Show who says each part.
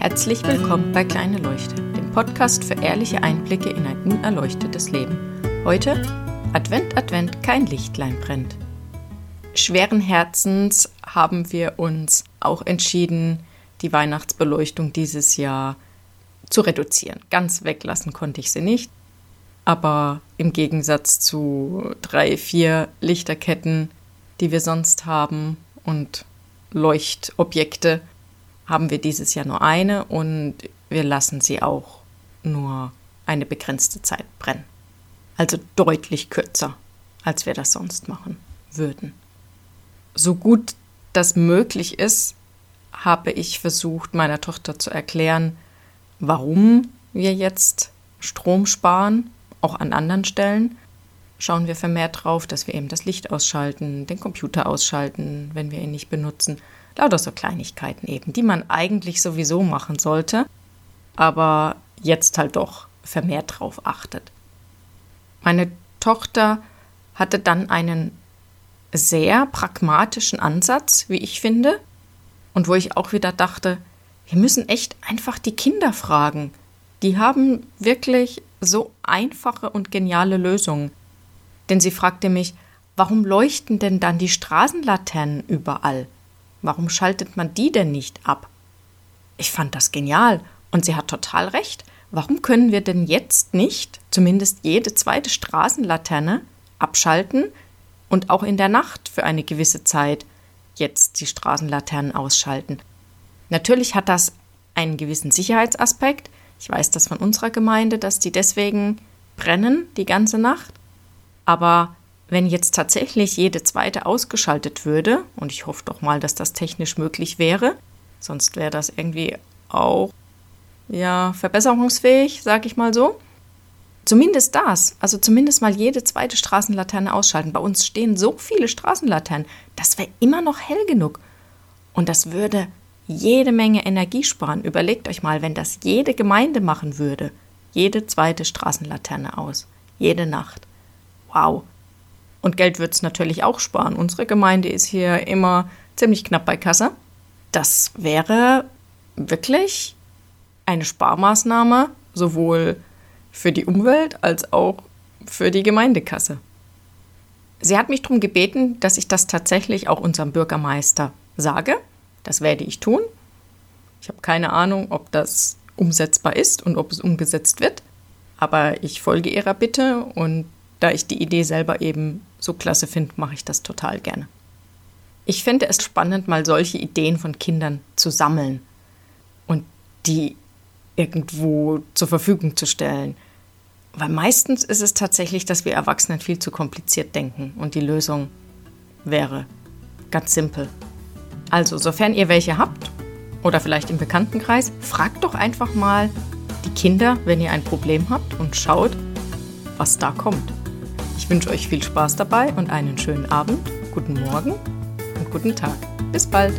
Speaker 1: Herzlich willkommen bei Kleine Leuchte, dem Podcast für ehrliche Einblicke in ein unerleuchtetes Leben. Heute Advent, Advent, kein Lichtlein brennt. Schweren Herzens haben wir uns auch entschieden, die Weihnachtsbeleuchtung dieses Jahr zu reduzieren. Ganz weglassen konnte ich sie nicht, aber im Gegensatz zu drei, vier Lichterketten, die wir sonst haben und Leuchtobjekte, haben wir dieses Jahr nur eine und wir lassen sie auch nur eine begrenzte Zeit brennen. Also deutlich kürzer, als wir das sonst machen würden. So gut das möglich ist, habe ich versucht, meiner Tochter zu erklären, warum wir jetzt Strom sparen, auch an anderen Stellen. Schauen wir vermehrt drauf, dass wir eben das Licht ausschalten, den Computer ausschalten, wenn wir ihn nicht benutzen Lauter so Kleinigkeiten eben, die man eigentlich sowieso machen sollte, aber jetzt halt doch vermehrt drauf achtet. Meine Tochter hatte dann einen sehr pragmatischen Ansatz, wie ich finde, und wo ich auch wieder dachte, wir müssen echt einfach die Kinder fragen. Die haben wirklich so einfache und geniale Lösungen. Denn sie fragte mich, warum leuchten denn dann die Straßenlaternen überall? Warum schaltet man die denn nicht ab? Ich fand das genial und sie hat total recht. Warum können wir denn jetzt nicht zumindest jede zweite Straßenlaterne abschalten und auch in der Nacht für eine gewisse Zeit jetzt die Straßenlaternen ausschalten? Natürlich hat das einen gewissen Sicherheitsaspekt. Ich weiß das von unserer Gemeinde, dass die deswegen brennen die ganze Nacht. Aber wenn jetzt tatsächlich jede zweite ausgeschaltet würde, und ich hoffe doch mal, dass das technisch möglich wäre, sonst wäre das irgendwie auch ja verbesserungsfähig, sag ich mal so. Zumindest das, also zumindest mal jede zweite Straßenlaterne ausschalten. Bei uns stehen so viele Straßenlaternen, das wäre immer noch hell genug. Und das würde jede Menge Energie sparen. Überlegt euch mal, wenn das jede Gemeinde machen würde. Jede zweite Straßenlaterne aus. Jede Nacht. Wow, und Geld wird es natürlich auch sparen. Unsere Gemeinde ist hier immer ziemlich knapp bei Kasse. Das wäre wirklich eine Sparmaßnahme, sowohl für die Umwelt als auch für die Gemeindekasse. Sie hat mich darum gebeten, dass ich das tatsächlich auch unserem Bürgermeister sage. Das werde ich tun. Ich habe keine Ahnung, ob das umsetzbar ist und ob es umgesetzt wird. Aber ich folge ihrer Bitte und da ich die Idee selber eben so klasse finde, mache ich das total gerne. Ich finde es spannend, mal solche Ideen von Kindern zu sammeln und die irgendwo zur Verfügung zu stellen. Weil meistens ist es tatsächlich, dass wir Erwachsenen viel zu kompliziert denken und die Lösung wäre ganz simpel. Also, sofern ihr welche habt oder vielleicht im Bekanntenkreis, fragt doch einfach mal die Kinder, wenn ihr ein Problem habt und schaut, was da kommt. Ich wünsche euch viel Spaß dabei und einen schönen Abend, guten Morgen und guten Tag. Bis bald.